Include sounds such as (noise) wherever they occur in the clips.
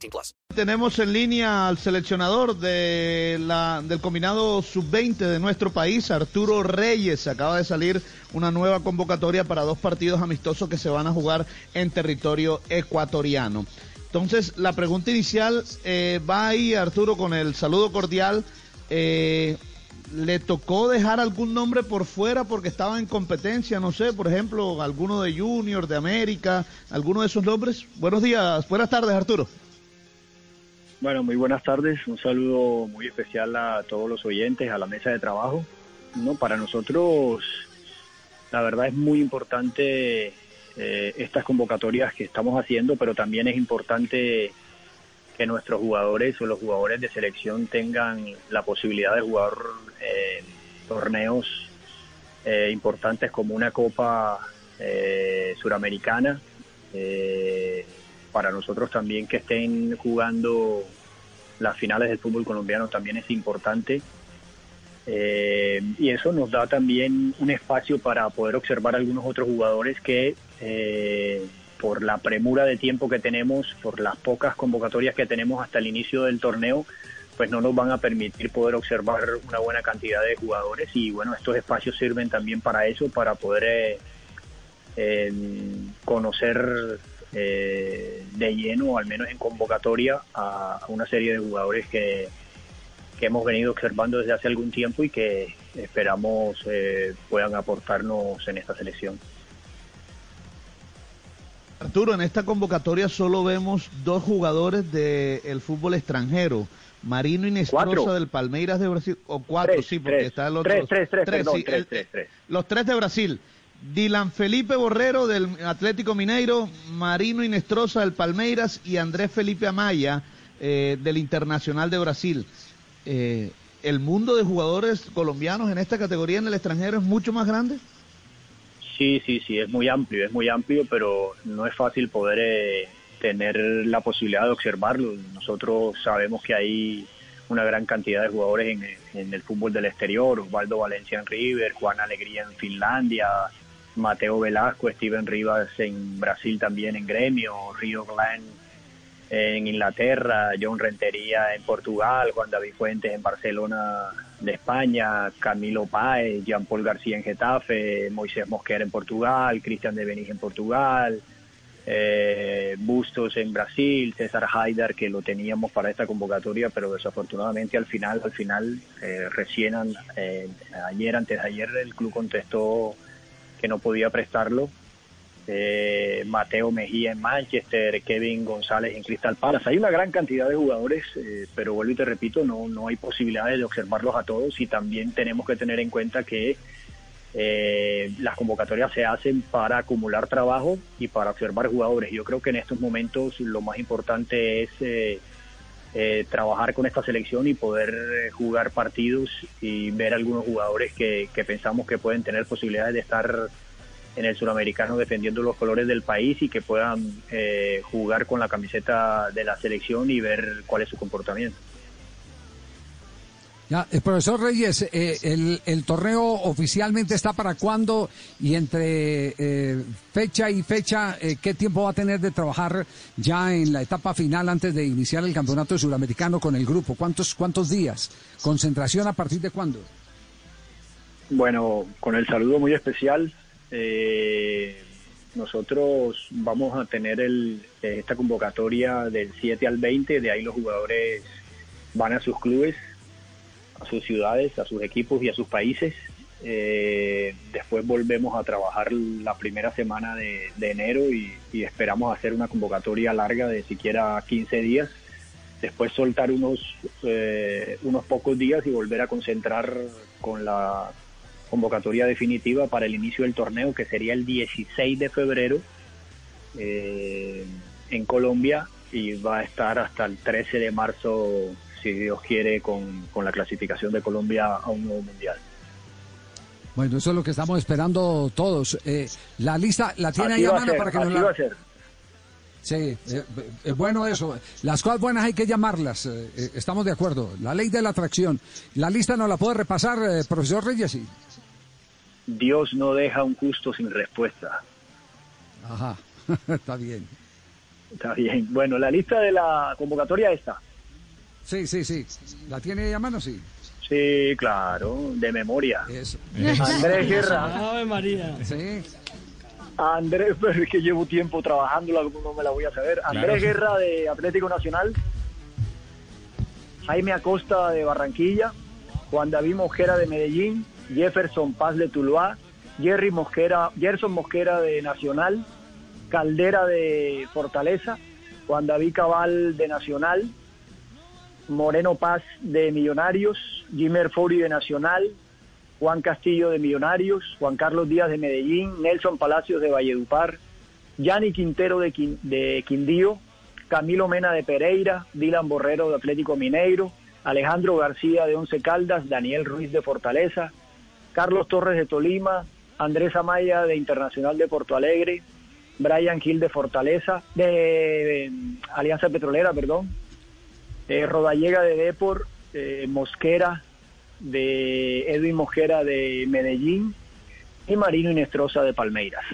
18 plus. Tenemos en línea al seleccionador de la, del combinado sub-20 de nuestro país, Arturo Reyes. Acaba de salir una nueva convocatoria para dos partidos amistosos que se van a jugar en territorio ecuatoriano. Entonces, la pregunta inicial eh, va ahí, Arturo, con el saludo cordial. Eh, le tocó dejar algún nombre por fuera porque estaba en competencia, no sé, por ejemplo, alguno de Junior, de América, alguno de esos nombres. Buenos días, buenas tardes, Arturo. Bueno, muy buenas tardes, un saludo muy especial a todos los oyentes, a la mesa de trabajo. No, para nosotros, la verdad es muy importante eh, estas convocatorias que estamos haciendo, pero también es importante que nuestros jugadores o los jugadores de selección tengan la posibilidad de jugar eh, torneos eh, importantes como una Copa eh, Suramericana. Eh, para nosotros también que estén jugando las finales del fútbol colombiano también es importante. y eso nos da también un espacio para poder observar algunos otros jugadores que por la premura de tiempo que tenemos, por las pocas convocatorias que tenemos hasta el inicio del torneo, pues no nos van a permitir poder observar una buena cantidad de jugadores y bueno, estos espacios sirven también para eso, para poder eh, eh, conocer eh, de lleno, al menos en convocatoria, a, una serie de jugadores que, que, hemos venido observando desde hace algún tiempo y que esperamos puedan aportarnos en esta selección. Arturo, en esta convocatoria solo vemos dos jugadores del fútbol extranjero. Marino Inestrosa del Palmeiras de Brasil, o cuatro, sí, porque está el otro. Tres, tres, tres, Los tres de Brasil. Dylan Felipe Borrero del Atlético Mineiro, Marino Inestrosa del Palmeiras y Andrés Felipe Amaya eh, del Internacional de Brasil. Eh, ¿El mundo de jugadores colombianos en esta categoría en el extranjero es mucho más grande? Sí, sí, sí, es muy amplio, es muy amplio, pero no es fácil poder eh, tener la posibilidad de observarlo. Nosotros sabemos que hay una gran cantidad de jugadores en, el fútbol del exterior, Osvaldo Valencia en River, Juan Alegría en Finlandia, Mateo Velasco, Steven Rivas en Brasil también en Gremio, Río Glenn en Inglaterra, John Rentería en Portugal, Juan David Fuentes en Barcelona de España, Camilo Páez, Jean Paul García en Getafe, Moisés Mosquera en Portugal, Cristian de Benítez en Portugal, eh, Bustos en Brasil, César Haidar que lo teníamos para esta convocatoria, pero desafortunadamente al final, al final, eh, recién eh, ayer, antes de ayer, el club contestó que no podía prestarlo eh, Mateo Mejía en Manchester, Kevin González en Crystal Palace. Hay una gran cantidad de jugadores, eh, pero vuelvo y te repito, no, no hay posibilidades de observarlos a todos y también tenemos que tener en cuenta que eh, las convocatorias se hacen para acumular trabajo y para observar jugadores. Yo creo que en estos momentos lo más importante es trabajar con esta selección y poder jugar partidos y ver algunos jugadores que, que pensamos que pueden tener posibilidades de estar en el suramericano defendiendo los colores del país y que puedan eh, jugar con la camiseta de la selección y ver cuál es su comportamiento. Ya, el eh, profesor Reyes, eh, el, torneo oficialmente está para cuándo y entre fecha y fecha, ¿qué tiempo va a tener de trabajar ya en la etapa final antes de iniciar el campeonato suramericano con el grupo? ¿Cuántos, cuántos días? ¿Concentración a partir de cuándo? Bueno, con el saludo muy especial eh, nosotros vamos a tener el, esta convocatoria del 7 al 20, de ahí los jugadores van a sus clubes, a sus ciudades, a sus equipos y a sus países. Eh, después volvemos a trabajar la primera semana de, enero y, esperamos hacer una convocatoria larga de siquiera 15 días. Después soltar unos, eh, unos pocos días y volver a concentrar con la convocatoria definitiva para el inicio del torneo, que sería el 16 de febrero eh, en Colombia, y va a estar hasta el 13 de marzo, si Dios quiere, con, con la clasificación de Colombia a un nuevo mundial. Bueno, eso es lo que estamos esperando todos. Eh, la lista la tiene Así ahí a mano ser, para que nos la... va a ser. Sí, eh, es bueno eso. Las cosas buenas hay que llamarlas. eh, eh, estamos de acuerdo. La ley de la atracción. La lista no la puede repasar, eh, profesor Reyes. Sí. Dios no deja un justo sin respuesta. Ajá, (laughs) está bien. Está bien. Bueno, la lista de la convocatoria está. Sí, sí, sí. ¿La tiene ahí a mano? Sí. Sí, claro, de memoria. Eso. Andrés Guerra. Ave María. Sí. Andrés, (laughs) pero es que llevo tiempo trabajándola, no me la voy a saber. Andrés Guerra de Atlético Nacional. Jaime Acosta de Barranquilla. Juan David Mosquera de Medellín. Jefferson Paz de Tuluá. Jerry Mosquera, Gerson Mosquera de Nacional. Caldera de Fortaleza. Juan David Cabal de Nacional. Moreno Paz de Millonarios. Jimmer Fori de Nacional. Juan Castillo de Millonarios, Juan Carlos Díaz de Medellín, Nelson Palacios de Valledupar, Yanni Quintero de, de Quindío, Camilo Mena de Pereira, Dylan Borrero de Atlético Mineiro, Alejandro García de Once Caldas, Daniel Ruiz de Fortaleza, Carlos Torres de Tolima, Andrés Amaya de Internacional de Porto Alegre, Brian Gil de Fortaleza, de, Alianza Petrolera, perdón, eh, Rodallega de Depor, eh, Mosquera de Edwin Mosquera de Medellín y Marino Inestrosa de Palmeiras.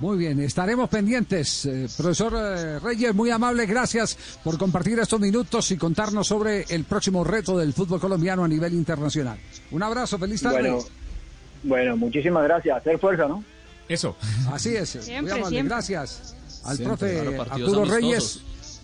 Muy bien, estaremos pendientes. Eh, profesor eh, Reyes, muy amable, gracias por compartir estos minutos y contarnos sobre el próximo reto del fútbol colombiano a nivel internacional. Un abrazo, feliz tarde. Bueno, bueno, muchísimas gracias. Hacer fuerza, ¿no? Eso. Así es, Siempre, muy amable, siempre. gracias al Siempre, profe claro, Arturo amistosos. Reyes,